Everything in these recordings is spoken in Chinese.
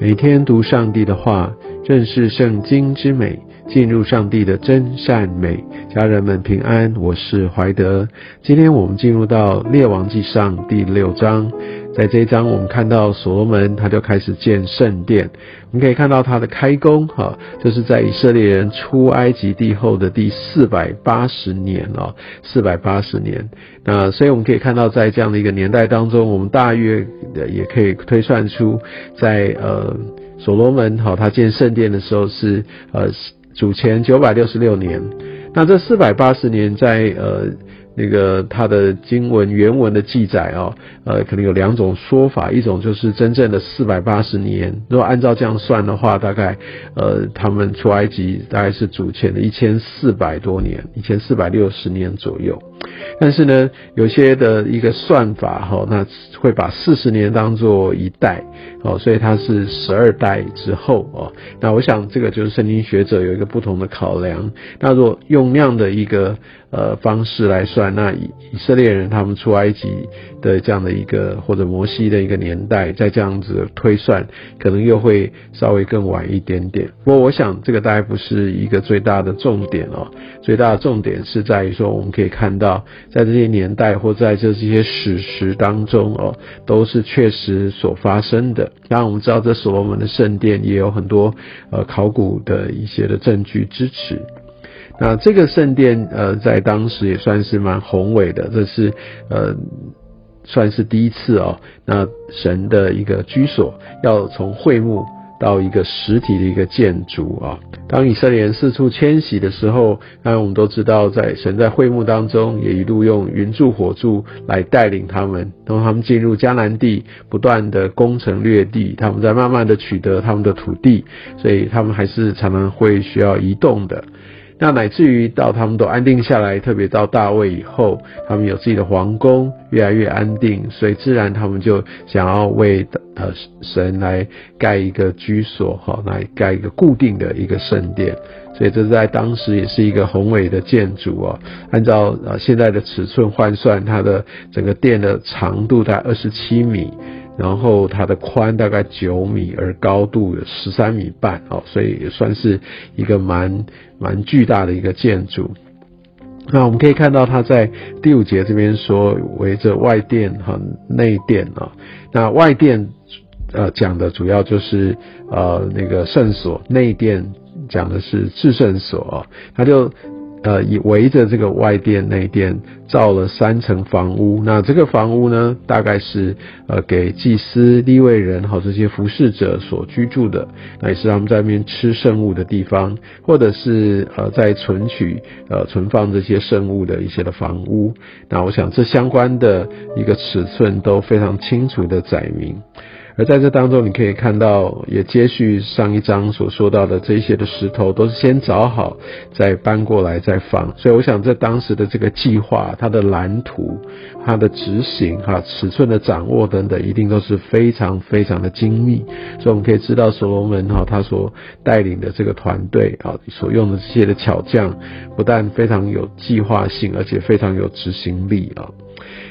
每天读上帝的话，认识圣经之美，进入上帝的真善美。家人们平安，我是怀德。今天我们进入到列王记上第六章。在这一章，我们看到所罗门他就开始建圣殿。我们可以看到他的开工，哈，就是在以色列人出埃及地后的第四百八十年哦，四百八十年。那所以我们可以看到，在这样的一个年代当中，我们大约也可以推算出，在呃所罗门哈他建圣殿的时候是呃主前九百六十六年。那这四百八十年在呃。那个他的经文原文的记载哦，呃，可能有两种说法，一种就是真正的四百八十年，如果按照这样算的话，大概呃，他们出埃及大概是主前的一千四百多年，一千四百六十年左右。但是呢，有些的一个算法哈，那会把四十年当做一代哦，所以它是十二代之后哦。那我想这个就是圣经学者有一个不同的考量。那如果用那样的一个呃方式来算，那以以色列人他们出埃及的这样的一个或者摩西的一个年代，再这样子推算，可能又会稍微更晚一点点。不过我想这个大概不是一个最大的重点哦，最大的重点是在于说我们可以看到。在这些年代或在这些史实当中哦，都是确实所发生的。当然，我们知道这所罗门的圣殿也有很多呃考古的一些的证据支持。那这个圣殿呃，在当时也算是蛮宏伟的，这是呃算是第一次哦。那神的一个居所要从会幕。到一个实体的一个建筑啊，当以色列人四处迁徙的时候，当然我们都知道，在神在会幕当中也一路用云柱火柱来带领他们，当他们进入迦南地，不断的攻城略地，他们在慢慢的取得他们的土地，所以他们还是常常会需要移动的。那乃至于到他们都安定下来，特别到大卫以后，他们有自己的皇宫，越来越安定，所以自然他们就想要为呃神来盖一个居所，哈，来盖一个固定的一个圣殿，所以这在当时也是一个宏伟的建筑哦。按照呃现在的尺寸换算，它的整个殿的长度在二十七米。然后它的宽大概九米，而高度有十三米半，哦，所以也算是一个蛮蛮巨大的一个建筑。那我们可以看到，它在第五节这边说围着外殿和内殿啊。那外殿呃讲的主要就是呃那个圣所，内殿讲的是至圣所啊，它就。呃，以围着这个外殿内殿造了三层房屋。那这个房屋呢，大概是呃给祭司、立位人和这些服侍者所居住的，那也是他们在那边吃圣物的地方，或者是呃在存取、呃存放这些圣物的一些的房屋。那我想这相关的一个尺寸都非常清楚的载明。而在这当中，你可以看到，也接续上一章所说到的这些的石头，都是先找好，再搬过来再放。所以，我想在当时的这个计划、它的蓝图、它的执行、哈尺寸的掌握等等，一定都是非常非常的精密。所以，我们可以知道所罗门哈他所带领的这个团队啊，所用的这些的巧匠，不但非常有计划性，而且非常有执行力啊。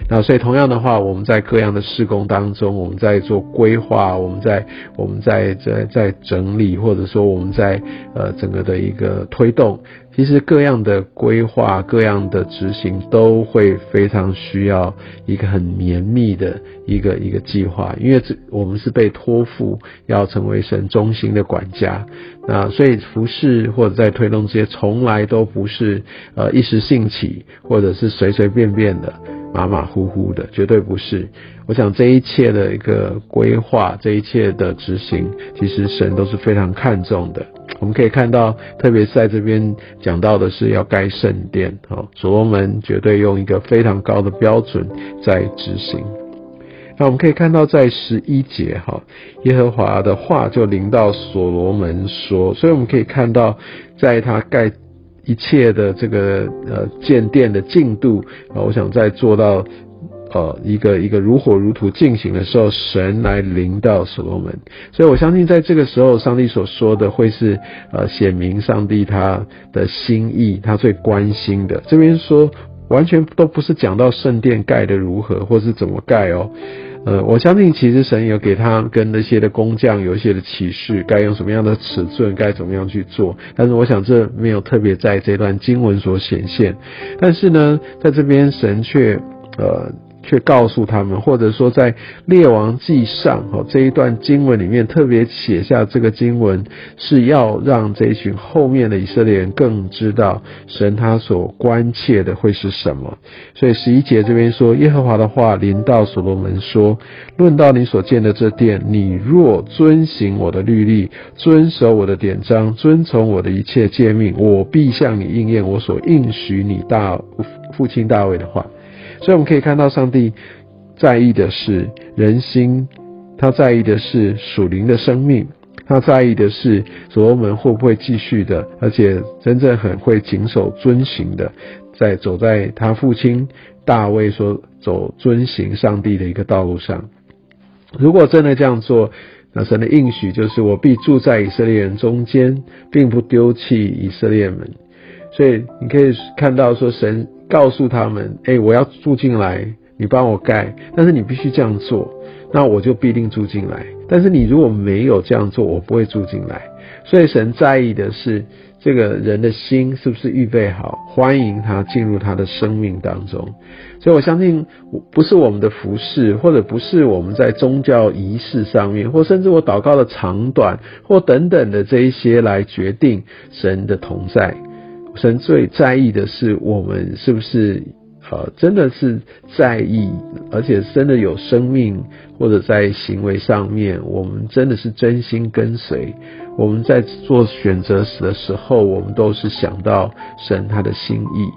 那所以同样的话，我们在各样的施工当中，我们在做规划，我们在我们在在在整理，或者说我们在呃整个的一个推动，其实各样的规划、各样的执行都会非常需要一个很绵密的一个一个计划，因为这我们是被托付要成为神中心的管家，那所以服饰或者在推动这些，从来都不是呃一时兴起，或者是随随便便的。马马虎呼呼的，绝对不是。我想这一切的一个规划，这一切的执行，其实神都是非常看重的。我们可以看到，特别是在这边讲到的是要盖圣殿，哦，所罗门绝对用一个非常高的标准在执行。那我们可以看到，在十一节，哈，耶和华的话就临到所罗门说，所以我们可以看到，在他盖。一切的这个呃建殿的进度啊，我想在做到呃一个一个如火如荼进行的时候，神来临到所罗门，所以我相信在这个时候，上帝所说的会是呃显明上帝他的心意，他最关心的。这边说完全都不是讲到圣殿盖的如何或是怎么盖哦，呃，我相信其实神有给他跟那些的工匠有一些的启示，该用什么样的尺寸，该怎么样去做。但是我想这没有特别在这段经文所显现。但是呢，在这边神却呃。却告诉他们，或者说在列王记上哦这一段经文里面特别写下这个经文，是要让这一群后面的以色列人更知道神他所关切的会是什么。所以十一节这边说，耶和华的话临到所罗门说：“论到你所建的这殿，你若遵行我的律例，遵守我的典章，遵从我的一切诫命，我必向你应验我所应许你大父亲大卫的话。”所以我们可以看到，上帝在意的是人心，他在意的是属灵的生命，他在意的是所罗门会不会继续的，而且真正很会谨守遵行的，在走在他父亲大卫所走遵行上帝的一个道路上。如果真的这样做，那神的应许就是我必住在以色列人中间，并不丢弃以色列们。所以你可以看到说神。告诉他们：“哎，我要住进来，你帮我盖，但是你必须这样做，那我就必定住进来。但是你如果没有这样做，我不会住进来。所以神在意的是这个人的心是不是预备好，欢迎他进入他的生命当中。所以我相信，不是我们的服饰，或者不是我们在宗教仪式上面，或甚至我祷告的长短，或等等的这一些来决定神的同在。”神最在意的是我们是不是呃真的是在意，而且真的有生命，或者在行为上面，我们真的是真心跟随。我们在做选择时的时候，我们都是想到神他的心意。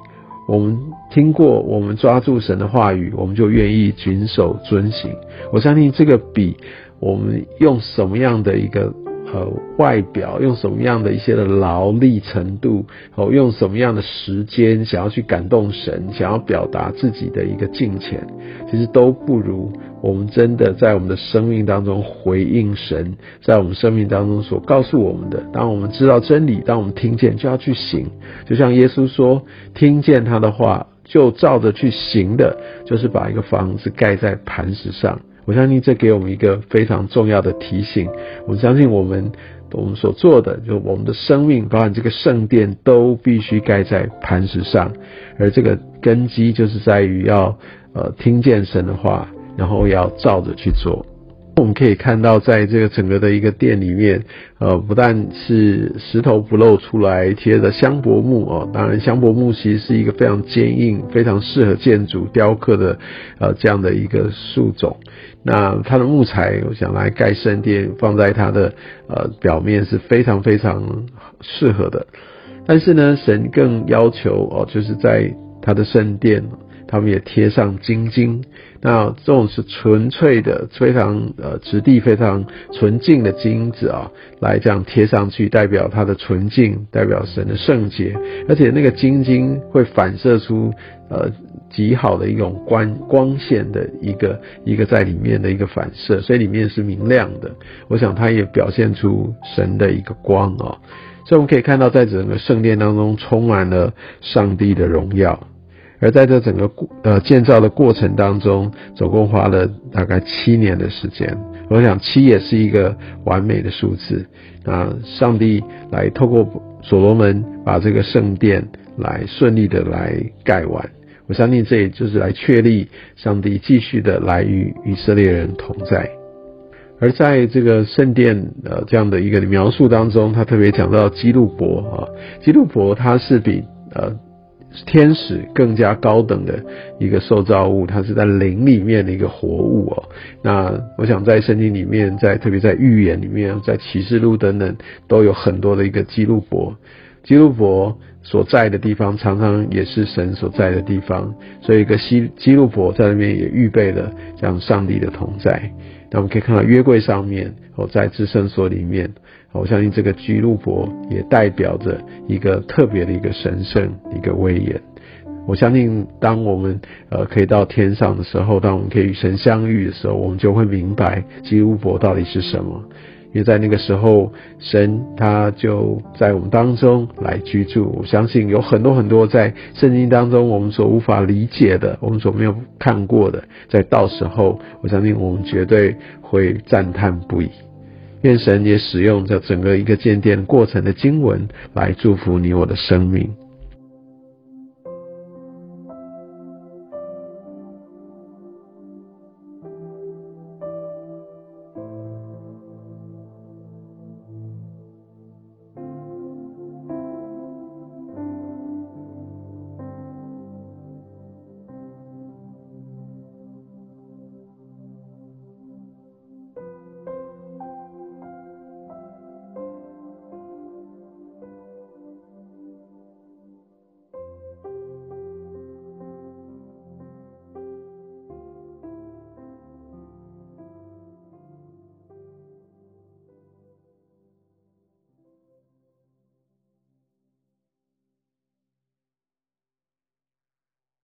我们听过，我们抓住神的话语，我们就愿意谨守遵行。我相信这个比我们用什么样的一个。呃，外表用什么样的一些的劳力程度，哦，用什么样的时间，想要去感动神，想要表达自己的一个敬虔，其实都不如我们真的在我们的生命当中回应神，在我们生命当中所告诉我们的。当我们知道真理，当我们听见，就要去行。就像耶稣说，听见他的话，就照着去行的，就是把一个房子盖在磐石上。我相信这给我们一个非常重要的提醒。我相信我们我们所做的，就我们的生命，包含这个圣殿，都必须盖在磐石上。而这个根基，就是在于要呃听见神的话，然后要照着去做。我们可以看到，在这个整个的一个殿里面，呃，不但是石头不露出来贴着香柏木哦，当然香柏木其实是一个非常坚硬、非常适合建筑雕刻的呃这样的一个树种。那它的木材，我想来盖圣殿，放在它的呃表面是非常非常适合的。但是呢，神更要求哦，就是在它的圣殿。他们也贴上金晶，那这种是纯粹的、非常呃质地非常纯净的金子啊，来这样贴上去，代表它的纯净，代表神的圣洁，而且那个金晶会反射出呃极好的一种光光线的一个一个在里面的一个反射，所以里面是明亮的。我想它也表现出神的一个光啊，所以我们可以看到，在整个圣殿当中充满了上帝的荣耀。而在这整个过呃建造的过程当中，总共花了大概七年的时间。我想七也是一个完美的数字。啊，上帝来透过所罗门把这个圣殿来顺利的来盖完。我相信这也就是来确立上帝继续的来与以色列人同在。而在这个圣殿呃这样的一个描述当中，他特别讲到基路伯啊，基路伯他是比呃。天使更加高等的一个受造物，它是在灵里面的一个活物哦。那我想在圣经里面，在特别在预言里面，在启示录等等，都有很多的一个基路伯。基路伯所在的地方，常常也是神所在的地方，所以一个基基路伯在那边也预备了这样上帝的同在。那我们可以看到约柜上面，我在自生所里面我相信这个基路伯也代表着一个特别的一个神圣一个威严。我相信当我们呃可以到天上的时候当我们可以与神相遇的时候我们就会明白基督伯到底是什么。因为在那个时候神他就在我们当中来居住。我相信有很多很多在圣经当中我们所无法理解的我们所没有看过的在到时候我相信我们绝对会赞叹不已。愿神也使用这整个一个渐变过程的经文来祝福你我的生命。